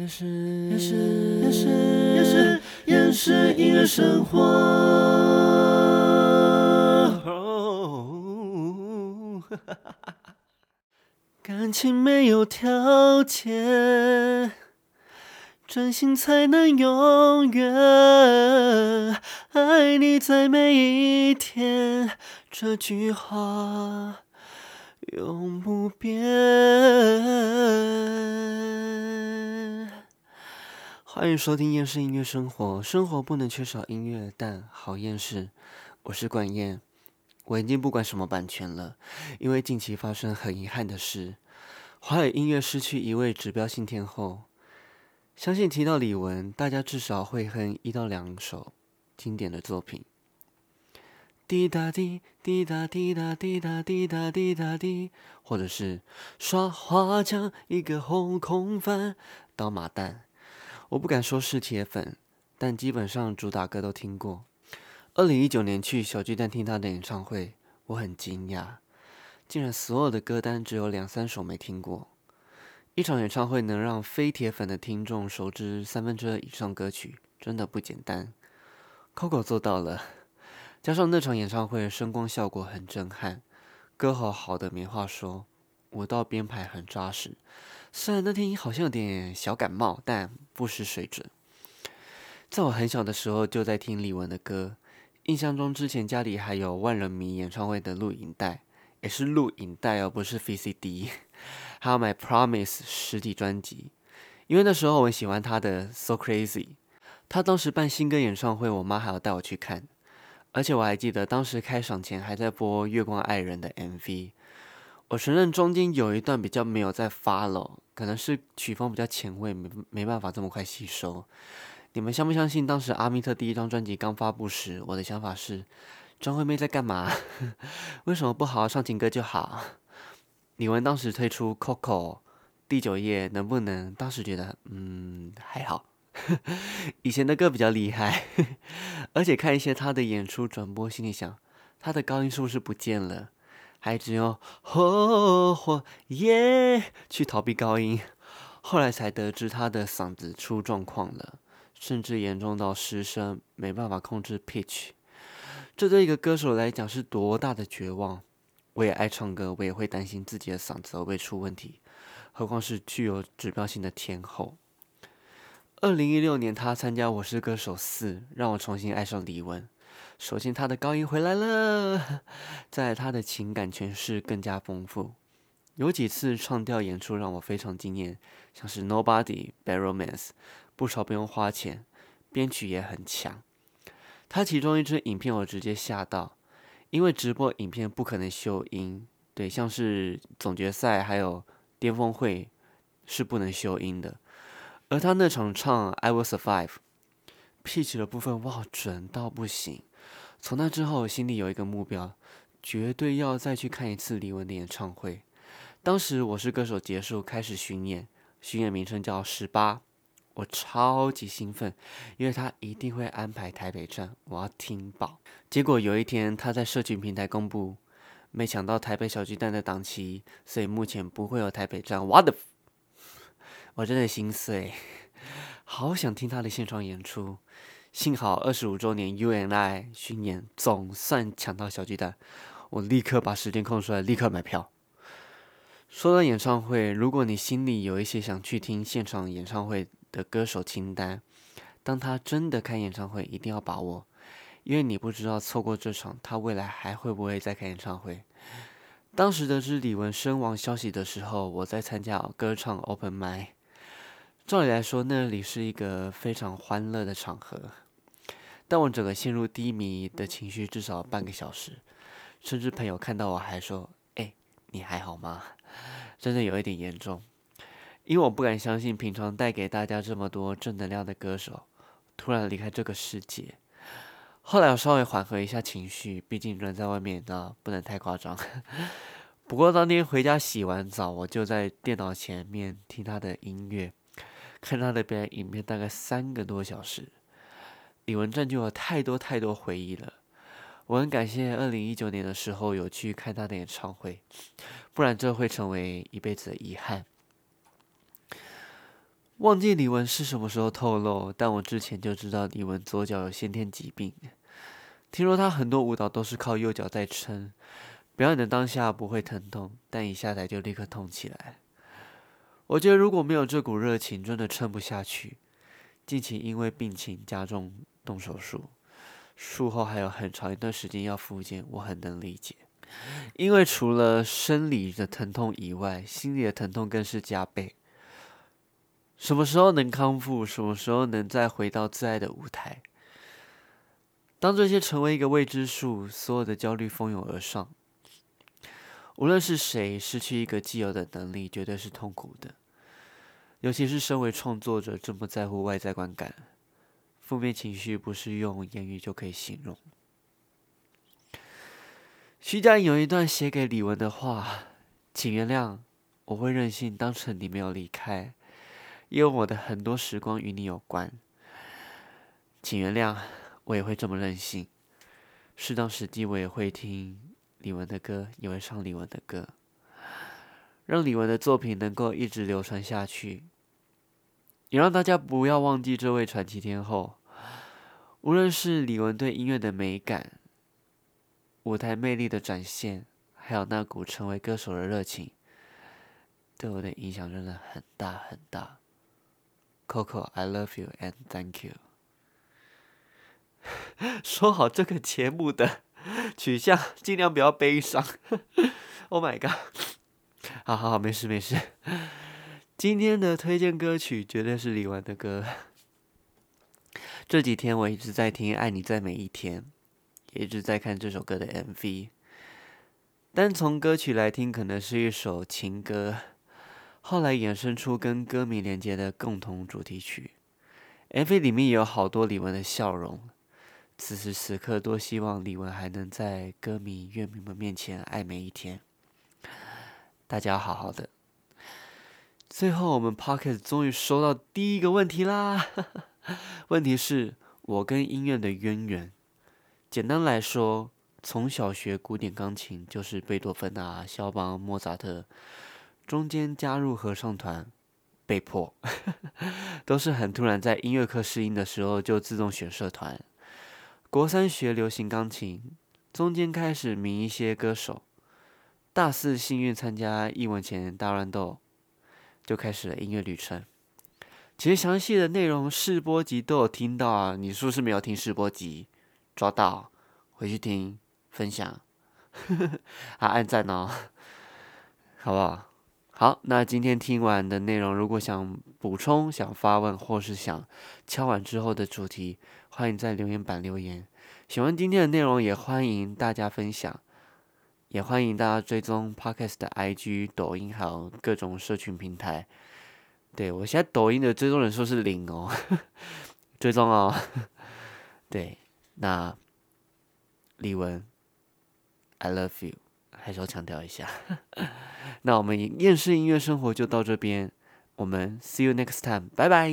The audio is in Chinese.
也是也是也是也是也是音乐生活。感情没有条件，真心才能永远爱你在每一天。这句话永不变。欢迎收听厌世音乐生活，生活不能缺少音乐，但好厌世。我是管燕，我已经不管什么版权了，因为近期发生很遗憾的事，华语音乐失去一位指标性天后。相信提到李玟，大家至少会哼一到两首经典的作品。滴答滴，滴答滴答滴答滴答滴答滴，或者是耍花枪，一个红空翻，刀马旦。我不敢说是铁粉，但基本上主打歌都听过。二零一九年去小巨蛋听他的演唱会，我很惊讶，竟然所有的歌单只有两三首没听过。一场演唱会能让非铁粉的听众熟知三分之二以上歌曲，真的不简单。Coco 做到了。加上那场演唱会声光效果很震撼，歌好好的没话说，舞蹈编排很扎实。虽然那天好像有点小感冒，但不失水准。在我很小的时候就在听李玟的歌，印象中之前家里还有万人迷演唱会的录影带，也是录影带而不是 VCD，还要买 Promise 实体专辑，因为那时候我很喜欢他的 So Crazy。他当时办新歌演唱会，我妈还要带我去看。而且我还记得当时开场前还在播《月光爱人》的 MV，我承认中间有一段比较没有在 follow，可能是曲风比较前卫，没没办法这么快吸收。你们相不相信当时阿密特第一张专辑刚发布时，我的想法是张惠妹在干嘛？为什么不好好唱情歌就好？李玟当时推出《Coco》第九页，能不能？当时觉得嗯还好。以前的歌比较厉害，而且看一些他的演出转播，心里想他的高音是不是不见了？还只有吼吼耶去逃避高音。后来才得知他的嗓子出状况了，甚至严重到失声，没办法控制 pitch。这对一个歌手来讲是多大的绝望！我也爱唱歌，我也会担心自己的嗓子会不会出问题，何况是具有指标性的天后。二零一六年，他参加《我是歌手四》，让我重新爱上李玟。首先，他的高音回来了，在他的情感诠释更加丰富。有几次唱调演出让我非常惊艳，像是《Nobody》《Bad Romance》，不少不用花钱，编曲也很强。他其中一支影片我直接吓到，因为直播影片不可能修音，对，像是总决赛还有巅峰会是不能修音的。而他那场唱《I Will Survive》，pitch 的部分哇准到不行。从那之后，心里有一个目标，绝对要再去看一次李玟的演唱会。当时我是歌手结束开始巡演，巡演名称叫十八，我超级兴奋，因为他一定会安排台北站，我要听爆。结果有一天他在社群平台公布，没抢到台北小巨蛋的档期，所以目前不会有台北站。我的。我真的心碎，好想听他的现场演出。幸好二十五周年 UNI 巡演总算抢到小巨蛋，我立刻把时间空出来，立刻买票。说到演唱会，如果你心里有一些想去听现场演唱会的歌手清单，当他真的开演唱会，一定要把握，因为你不知道错过这场，他未来还会不会再开演唱会。当时得知李玟身亡消息的时候，我在参加歌唱 Open m i 照理来说，那里是一个非常欢乐的场合，但我整个陷入低迷的情绪至少半个小时，甚至朋友看到我还说：“哎，你还好吗？”真的有一点严重，因为我不敢相信平常带给大家这么多正能量的歌手，突然离开这个世界。后来我稍微缓和一下情绪，毕竟人在外面呢不能太夸张。不过当天回家洗完澡，我就在电脑前面听他的音乐。看他的表演影片大概三个多小时，李玟占据了太多太多回忆了。我很感谢二零一九年的时候有去看他的演唱会，不然这会成为一辈子的遗憾。忘记李玟是什么时候透露，但我之前就知道李玟左脚有先天疾病。听说她很多舞蹈都是靠右脚在撑，表演的当下不会疼痛，但一下台就立刻痛起来。我觉得如果没有这股热情，真的撑不下去。近期因为病情加重动手术，术后还有很长一段时间要复健，我很能理解。因为除了生理的疼痛以外，心理的疼痛更是加倍。什么时候能康复？什么时候能再回到最爱的舞台？当这些成为一个未知数，所有的焦虑蜂拥而上。无论是谁失去一个既有的能力，绝对是痛苦的。尤其是身为创作者，这么在乎外在观感，负面情绪不是用言语就可以形容。徐佳莹有一段写给李玟的话，请原谅，我会任性当成你没有离开。因为我的很多时光与你有关，请原谅，我也会这么任性。适当时机，我也会听李玟的歌，也会唱李玟的歌，让李玟的作品能够一直流传下去，也让大家不要忘记这位传奇天后。无论是李玟对音乐的美感、舞台魅力的展现，还有那股成为歌手的热情，对我的影响真的很大很大。Coco，I love you and thank you。说好这个节目的取向，尽量不要悲伤。Oh my god！好好好，没事没事。今天的推荐歌曲绝对是李玟的歌。这几天我一直在听《爱你在每一天》，也一直在看这首歌的 MV。单从歌曲来听，可能是一首情歌。后来衍生出跟歌迷连接的共同主题曲，MV 里面有好多李玟的笑容。此时此刻，多希望李玟还能在歌迷、乐迷们面前爱每一天。大家好好的。最后，我们 Pocket 终于收到第一个问题啦！问题是我跟音乐的渊源。简单来说，从小学古典钢琴就是贝多芬啊、肖邦、莫扎特。中间加入合唱团，被迫，都是很突然，在音乐课适应的时候就自动选社团。国三学流行钢琴，中间开始迷一些歌手。大四幸运参加艺文前大乱斗，就开始了音乐旅程。其实详细的内容试播集都有听到啊，你是不是没有听试播集？抓到，回去听，分享，啊，按赞哦，好不好？好，那今天听完的内容，如果想补充、想发问，或是想敲完之后的主题，欢迎在留言板留言。喜欢今天的内容，也欢迎大家分享，也欢迎大家追踪 Podcast 的 IG、抖音，还有各种社群平台。对我现在抖音的追踪人数是零哦，追踪哦。对，那李文，I love you。还是要强调一下，那我们厌世音乐生活就到这边，我们 see you next time，拜拜。